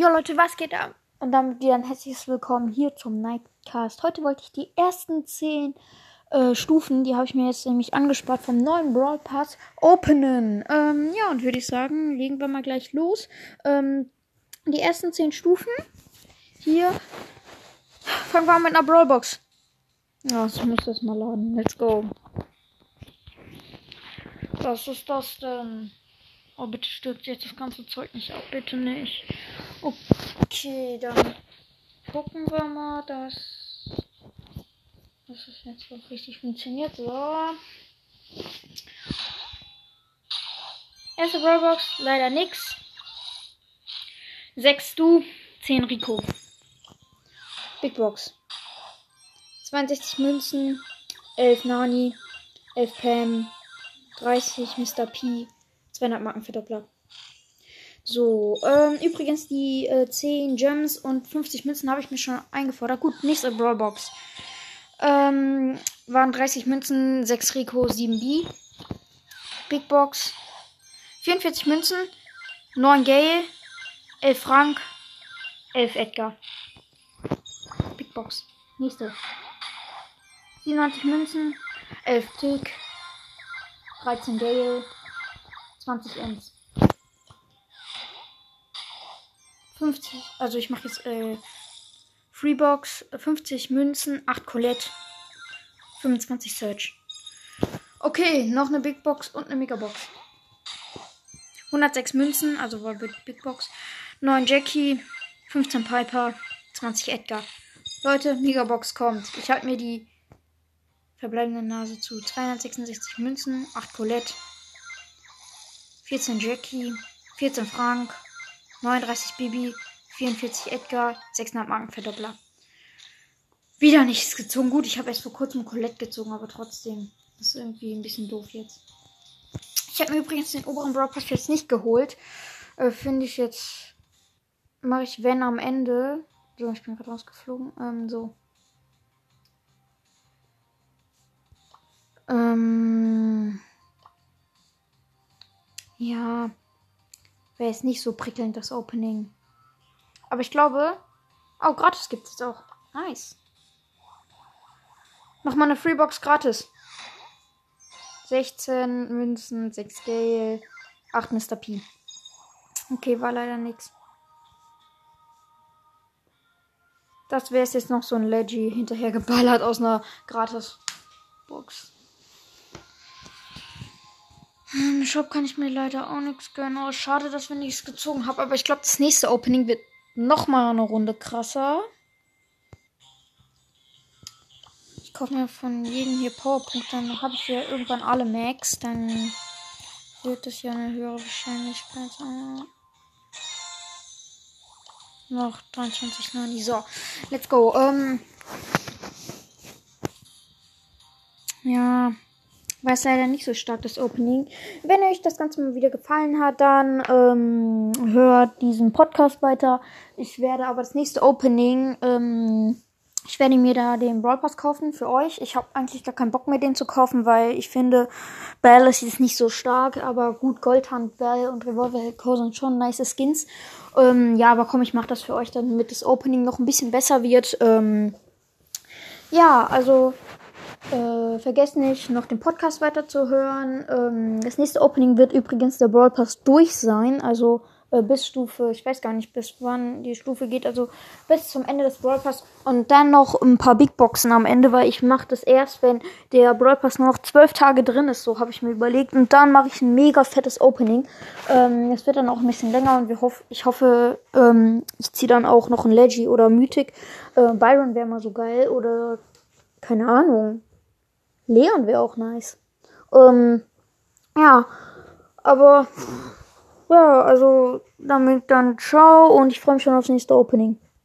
Jo Leute, was geht ab? Und damit wieder ein herzliches Willkommen hier zum Nightcast. Heute wollte ich die ersten 10 äh, Stufen, die habe ich mir jetzt nämlich angespart vom neuen Brawl Pass, openen. Ähm, ja, und würde ich sagen, legen wir mal gleich los. Ähm, die ersten 10 Stufen. Hier fangen wir an mit einer Brawlbox. Ja, ich muss das mal laden. Let's go. Was ist das denn? Oh, bitte stürzt jetzt das ganze Zeug nicht ab. Bitte nicht. Okay, dann gucken wir mal, dass, dass es jetzt auch richtig funktioniert. So. Erste Brawlbox, leider nix. 6 Du, 10 Rico. Big Box. 62 Münzen, 11 Nani, 11 Pam, 30 Mr. P, 200 Marken für Doppler. So, ähm, übrigens die äh, 10 Gems und 50 Münzen habe ich mir schon eingefordert. Gut, nächste Brawlbox. Ähm, waren 30 Münzen, 6 Rico, 7 B. Big Box. 44 Münzen, 9 Gale, 11 Frank, 11 Edgar. Big Box. Nächste. 97 Münzen, 11 Tick, 13 Gale, 20 Ends. 50, also ich mache jetzt äh, Freebox, 50 Münzen, 8 Colette, 25 Search. Okay, noch eine Big Box und eine Megabox. 106 Münzen, also war Big Box, 9 Jackie, 15 Piper, 20 Edgar. Leute, Megabox kommt. Ich halte mir die verbleibende Nase zu. 266 Münzen, 8 Colette, 14 Jackie, 14 Frank, 39 Bibi, 44 Edgar, 6,5 Marken Verdoppler. Wieder nichts gezogen. Gut, ich habe erst vor kurzem Colette gezogen, aber trotzdem. Das ist irgendwie ein bisschen doof jetzt. Ich habe mir übrigens den oberen Brawl jetzt nicht geholt. Äh, Finde ich jetzt. Mache ich, wenn am Ende. So, ich bin gerade rausgeflogen. Ähm, so. Ähm. Ja. Wäre jetzt nicht so prickelnd, das Opening. Aber ich glaube. Oh, gratis gibt es auch. Nice. Nochmal eine Freebox gratis. 16 Münzen, 6 Gale, 8 Mr. P. Okay, war leider nichts. Das wäre jetzt noch so ein Leggy hinterher geballert aus einer Gratis-Box. Im Shop kann ich mir leider auch nichts gönnen. Oh, schade, dass wir nichts gezogen haben. Aber ich glaube, das nächste Opening wird noch mal eine Runde krasser. Ich kaufe mir von jedem hier Powerpunkt. Dann habe ich ja irgendwann alle Max. Dann wird es ja eine höhere Wahrscheinlichkeit sein. Noch 23 Nani. So, let's go. Ähm ja war es leider nicht so stark, das Opening. Wenn euch das Ganze mal wieder gefallen hat, dann ähm, hört diesen Podcast weiter. Ich werde aber das nächste Opening, ähm, ich werde mir da den Brawl Pass kaufen für euch. Ich habe eigentlich gar keinen Bock mehr, den zu kaufen, weil ich finde, Bell ist jetzt nicht so stark, aber gut, Goldhand, Bell und Revolver sind schon nice Skins. Ähm, ja, aber komm, ich mache das für euch, damit das Opening noch ein bisschen besser wird. Ähm, ja, also äh, vergesst nicht, noch den Podcast weiterzuhören. Ähm, das nächste Opening wird übrigens der Brawl Pass durch sein. Also äh, bis Stufe, ich weiß gar nicht, bis wann die Stufe geht. Also bis zum Ende des Brawl Pass. Und dann noch ein paar Big Boxen am Ende, weil ich mache das erst, wenn der Brawl Pass noch zwölf Tage drin ist. So habe ich mir überlegt. Und dann mache ich ein mega fettes Opening. Ähm, das wird dann auch ein bisschen länger. Und wir hoff, ich hoffe, ähm, ich ziehe dann auch noch ein Leggy oder Mythic. Äh, Byron wäre mal so geil. Oder keine Ahnung. Leon wäre auch nice. Ähm, ja, aber ja, also damit dann ciao und ich freue mich schon aufs nächste Opening.